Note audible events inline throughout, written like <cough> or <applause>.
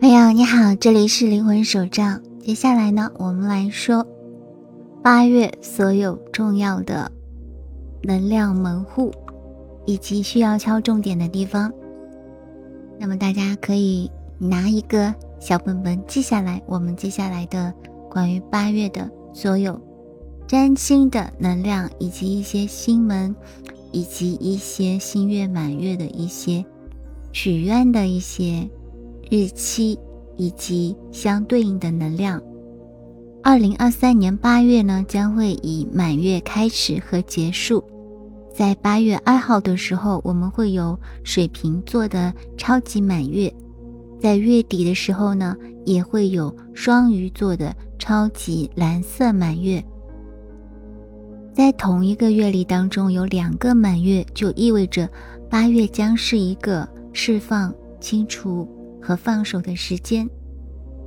朋友你好，这里是灵魂手账。接下来呢，我们来说八月所有重要的能量门户以及需要敲重点的地方。那么大家可以拿一个小本本记下来，我们接下来的关于八月的所有占星的能量，以及一些新门，以及一些新月满月的一些许愿的一些。日期以及相对应的能量。二零二三年八月呢，将会以满月开始和结束。在八月二号的时候，我们会有水瓶座的超级满月；在月底的时候呢，也会有双鱼座的超级蓝色满月。在同一个月历当中有两个满月，就意味着八月将是一个释放、清除。和放手的时间，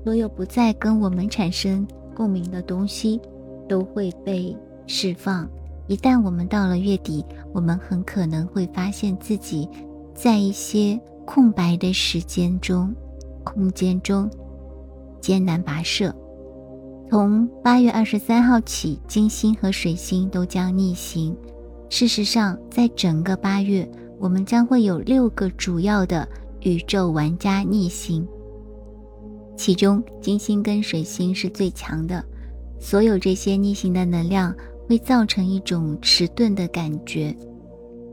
所有不再跟我们产生共鸣的东西都会被释放。一旦我们到了月底，我们很可能会发现自己在一些空白的时间中、空间中艰难跋涉。从八月二十三号起，金星和水星都将逆行。事实上，在整个八月，我们将会有六个主要的。宇宙玩家逆行，其中金星跟水星是最强的。所有这些逆行的能量会造成一种迟钝的感觉，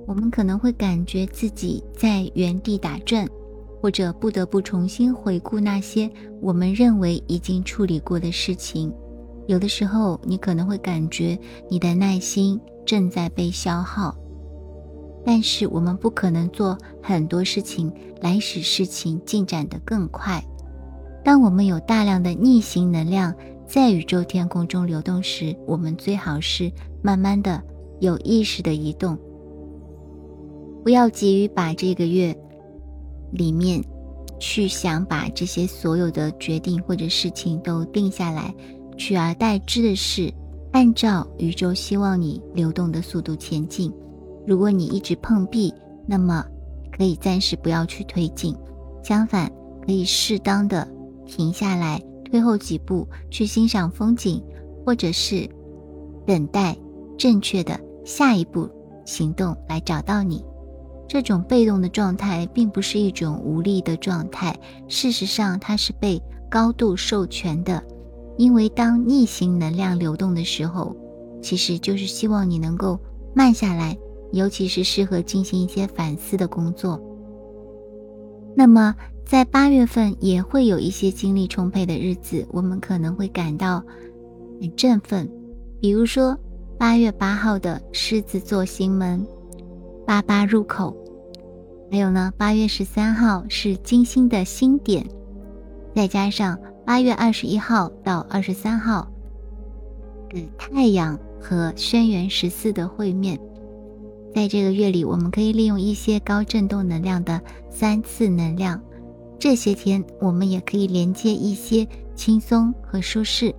我们可能会感觉自己在原地打转，或者不得不重新回顾那些我们认为已经处理过的事情。有的时候，你可能会感觉你的耐心正在被消耗。但是我们不可能做很多事情来使事情进展得更快。当我们有大量的逆行能量在宇宙天空中流动时，我们最好是慢慢的、有意识的移动，不要急于把这个月里面去想把这些所有的决定或者事情都定下来，取而代之的是按照宇宙希望你流动的速度前进。如果你一直碰壁，那么可以暂时不要去推进，相反，可以适当的停下来，退后几步，去欣赏风景，或者是等待正确的下一步行动来找到你。这种被动的状态并不是一种无力的状态，事实上，它是被高度授权的，因为当逆行能量流动的时候，其实就是希望你能够慢下来。尤其是适合进行一些反思的工作。那么，在八月份也会有一些精力充沛的日子，我们可能会感到很振奋。比如说，八月八号的狮子座星门八八入口，还有呢，八月十三号是金星的星点，再加上八月二十一号到二十三号的太阳和轩辕十四的会面。在这个月里，我们可以利用一些高振动能量的三次能量。这些天，我们也可以连接一些轻松和舒适，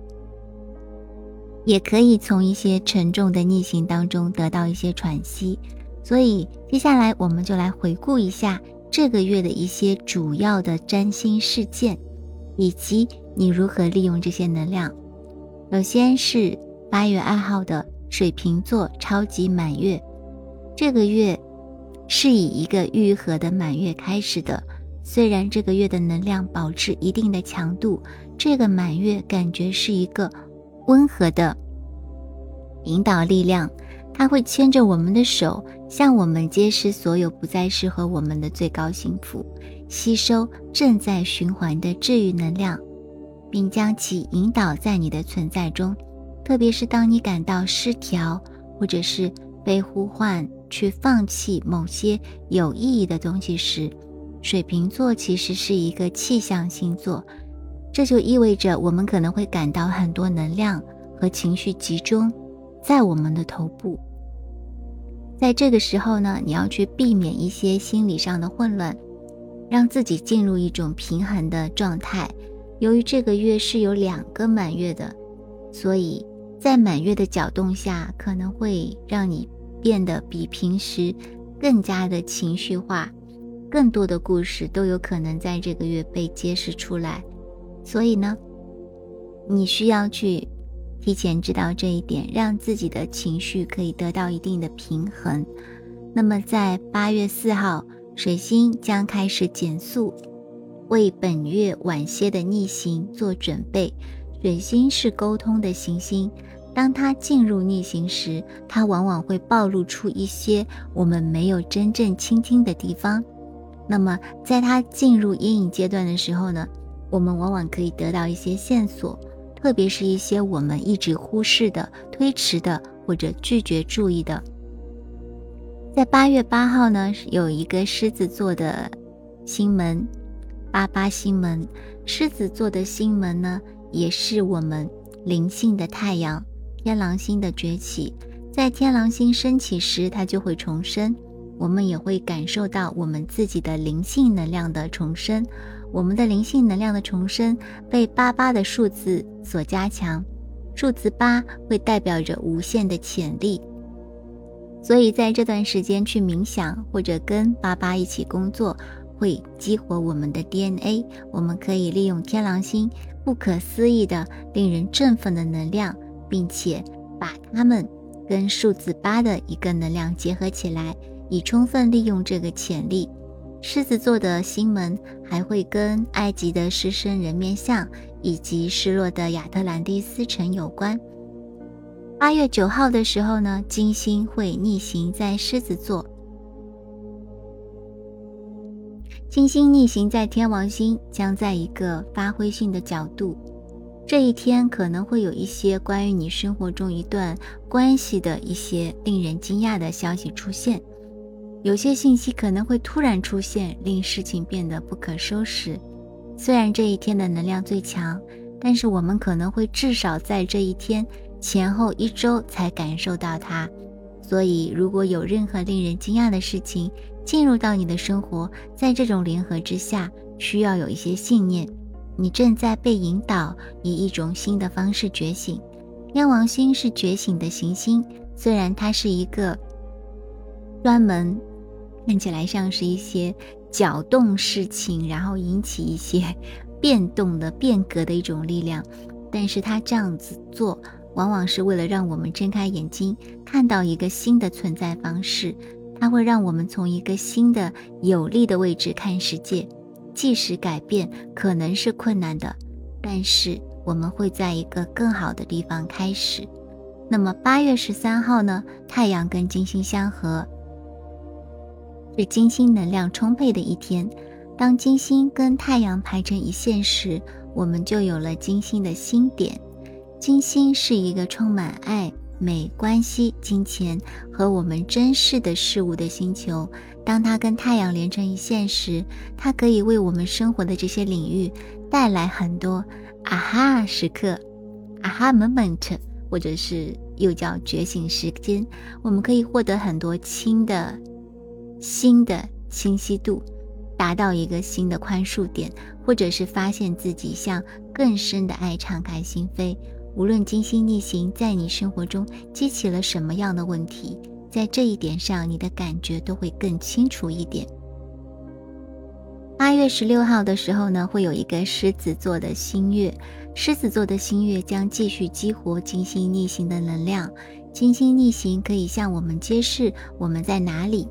也可以从一些沉重的逆行当中得到一些喘息。所以，接下来我们就来回顾一下这个月的一些主要的占星事件，以及你如何利用这些能量。首先是八月二号的水瓶座超级满月。这个月是以一个愈合的满月开始的，虽然这个月的能量保持一定的强度，这个满月感觉是一个温和的引导力量，它会牵着我们的手，向我们揭示所有不再适合我们的最高幸福，吸收正在循环的治愈能量，并将其引导在你的存在中，特别是当你感到失调或者是被呼唤。去放弃某些有意义的东西时，水瓶座其实是一个气象星座，这就意味着我们可能会感到很多能量和情绪集中在我们的头部。在这个时候呢，你要去避免一些心理上的混乱，让自己进入一种平衡的状态。由于这个月是有两个满月的，所以在满月的搅动下，可能会让你。变得比平时更加的情绪化，更多的故事都有可能在这个月被揭示出来。所以呢，你需要去提前知道这一点，让自己的情绪可以得到一定的平衡。那么在八月四号，水星将开始减速，为本月晚些的逆行做准备。水星是沟通的行星，当它进入逆行时，它往往会暴露出一些我们没有真正倾听的地方。那么，在它进入阴影阶段的时候呢，我们往往可以得到一些线索，特别是一些我们一直忽视的、推迟的或者拒绝注意的。在八月八号呢，有一个狮子座的星门，八八星门，狮子座的星门呢。也是我们灵性的太阳，天狼星的崛起。在天狼星升起时，它就会重生。我们也会感受到我们自己的灵性能量的重生。我们的灵性能量的重生被八八的数字所加强。数字八会代表着无限的潜力。所以在这段时间去冥想，或者跟八八一起工作，会激活我们的 DNA。我们可以利用天狼星。不可思议的、令人振奋的能量，并且把它们跟数字八的一个能量结合起来，以充分利用这个潜力。狮子座的星门还会跟埃及的狮身人面像以及失落的亚特兰蒂斯城有关。八月九号的时候呢，金星会逆行在狮子座。金星逆行在天王星，将在一个发挥性的角度。这一天可能会有一些关于你生活中一段关系的一些令人惊讶的消息出现。有些信息可能会突然出现，令事情变得不可收拾。虽然这一天的能量最强，但是我们可能会至少在这一天前后一周才感受到它。所以，如果有任何令人惊讶的事情，进入到你的生活，在这种联合之下，需要有一些信念。你正在被引导以一种新的方式觉醒。天王星是觉醒的行星，虽然它是一个专门看起来像是一些搅动事情，然后引起一些 <laughs> 变动的变革的一种力量，但是它这样子做，往往是为了让我们睁开眼睛，看到一个新的存在方式。它会让我们从一个新的有利的位置看世界，即使改变可能是困难的，但是我们会在一个更好的地方开始。那么八月十三号呢？太阳跟金星相合，是金星能量充沛的一天。当金星跟太阳排成一线时，我们就有了金星的星点。金星是一个充满爱。美、关系、金钱和我们珍视的事物的星球，当它跟太阳连成一线时，它可以为我们生活的这些领域带来很多啊哈时刻、啊哈 moment，或者是又叫觉醒时间。我们可以获得很多新的、新的清晰度，达到一个新的宽恕点，或者是发现自己向更深的爱敞开心扉。无论金星逆行在你生活中激起了什么样的问题，在这一点上，你的感觉都会更清楚一点。八月十六号的时候呢，会有一个狮子座的新月，狮子座的新月将继续激活金星逆行的能量。金星逆行可以向我们揭示我们在哪里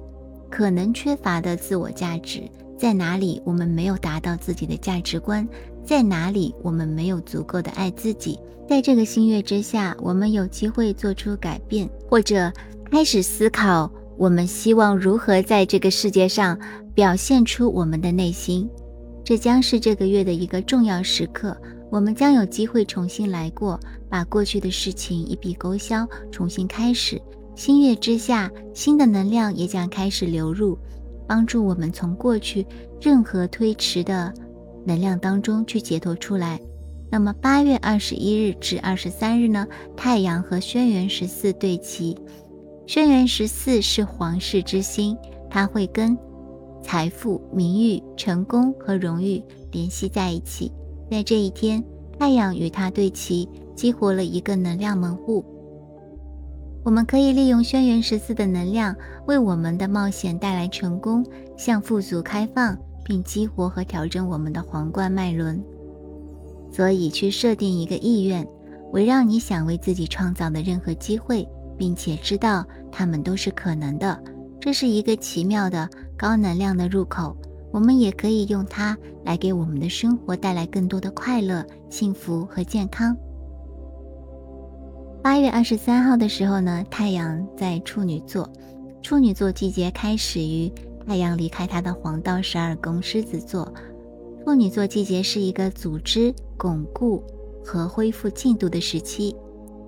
可能缺乏的自我价值，在哪里我们没有达到自己的价值观。在哪里，我们没有足够的爱自己？在这个新月之下，我们有机会做出改变，或者开始思考我们希望如何在这个世界上表现出我们的内心。这将是这个月的一个重要时刻，我们将有机会重新来过，把过去的事情一笔勾销，重新开始。新月之下，新的能量也将开始流入，帮助我们从过去任何推迟的。能量当中去解脱出来。那么八月二十一日至二十三日呢？太阳和轩辕十四对齐。轩辕十四是皇室之星，它会跟财富、名誉、成功和荣誉联系在一起。在这一天，太阳与它对齐，激活了一个能量门户。我们可以利用轩辕十四的能量，为我们的冒险带来成功，向富足开放，并激活和调整我们的皇冠脉轮。所以，去设定一个意愿，围绕你想为自己创造的任何机会，并且知道它们都是可能的。这是一个奇妙的高能量的入口。我们也可以用它来给我们的生活带来更多的快乐、幸福和健康。八月二十三号的时候呢，太阳在处女座，处女座季节开始于太阳离开它的黄道十二宫狮子座。处女座季节是一个组织、巩固和恢复进度的时期，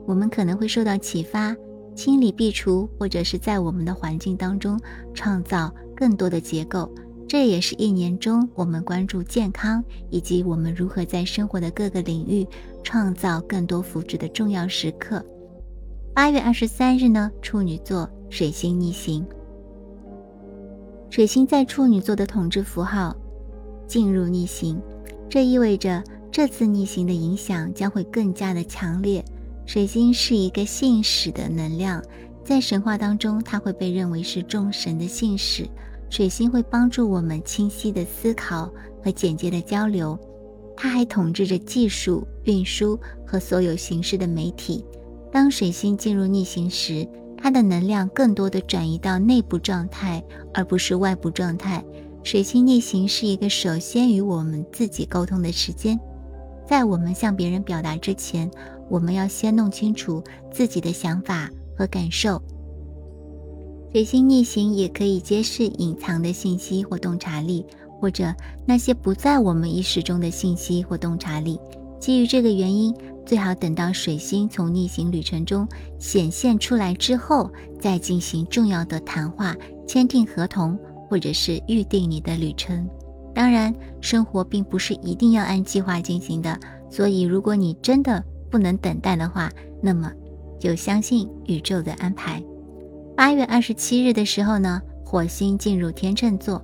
我们可能会受到启发，清理、壁橱，或者是在我们的环境当中创造更多的结构。这也是一年中我们关注健康以及我们如何在生活的各个领域创造更多福祉的重要时刻。八月二十三日呢，处女座水星逆行。水星在处女座的统治符号进入逆行，这意味着这次逆行的影响将会更加的强烈。水星是一个信使的能量，在神话当中，它会被认为是众神的信使。水星会帮助我们清晰的思考和简洁的交流，它还统治着技术、运输和所有形式的媒体。当水星进入逆行时，它的能量更多的转移到内部状态，而不是外部状态。水星逆行是一个首先与我们自己沟通的时间，在我们向别人表达之前，我们要先弄清楚自己的想法和感受。水星逆行也可以揭示隐藏的信息或洞察力，或者那些不在我们意识中的信息或洞察力。基于这个原因，最好等到水星从逆行旅程中显现出来之后，再进行重要的谈话、签订合同，或者是预定你的旅程。当然，生活并不是一定要按计划进行的，所以如果你真的不能等待的话，那么就相信宇宙的安排。八月二十七日的时候呢，火星进入天秤座。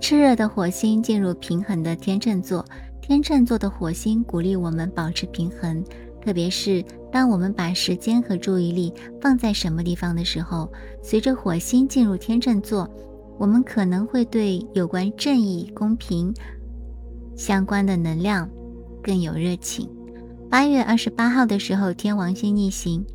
炽热的火星进入平衡的天秤座，天秤座的火星鼓励我们保持平衡，特别是当我们把时间和注意力放在什么地方的时候。随着火星进入天秤座，我们可能会对有关正义、公平相关的能量更有热情。八月二十八号的时候，天王星逆行。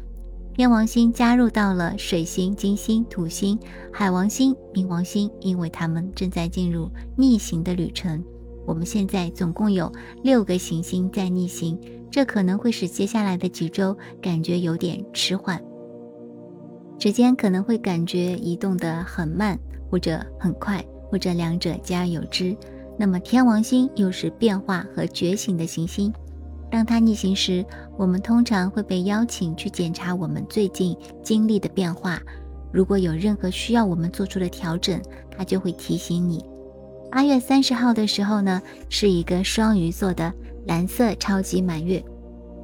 天王星加入到了水星、金星、土星、海王星、冥王星，因为它们正在进入逆行的旅程。我们现在总共有六个行星在逆行，这可能会使接下来的几周感觉有点迟缓，时间可能会感觉移动得很慢，或者很快，或者两者皆而有之。那么天王星又是变化和觉醒的行星。当它逆行时，我们通常会被邀请去检查我们最近经历的变化。如果有任何需要我们做出的调整，它就会提醒你。八月三十号的时候呢，是一个双鱼座的蓝色超级满月，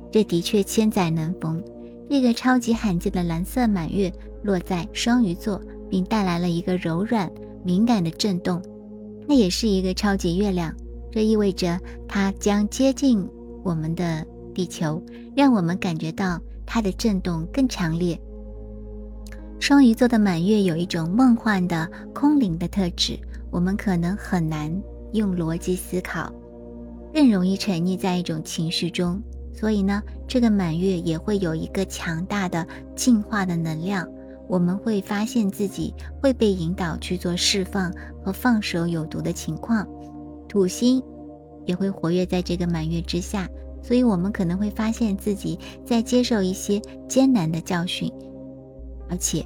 这的确千载难逢。这个超级罕见的蓝色满月落在双鱼座，并带来了一个柔软敏感的震动。它也是一个超级月亮，这意味着它将接近。我们的地球让我们感觉到它的震动更强烈。双鱼座的满月有一种梦幻的空灵的特质，我们可能很难用逻辑思考，更容易沉溺在一种情绪中。所以呢，这个满月也会有一个强大的净化的能量。我们会发现自己会被引导去做释放和放手有毒的情况。土星。也会活跃在这个满月之下，所以我们可能会发现自己在接受一些艰难的教训，而且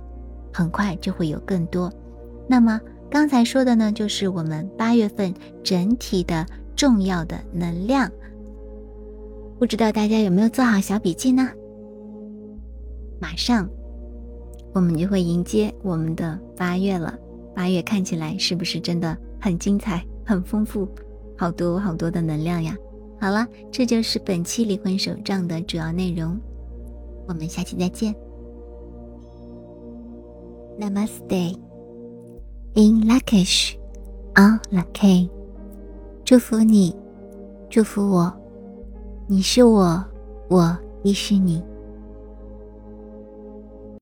很快就会有更多。那么刚才说的呢，就是我们八月份整体的重要的能量。不知道大家有没有做好小笔记呢？马上我们就会迎接我们的八月了。八月看起来是不是真的很精彩、很丰富？好多好多的能量呀！好了，这就是本期离婚手账的主要内容，我们下期再见。Namaste in Lakish，On Lucky，祝福你，祝福我，你是我，我亦是你。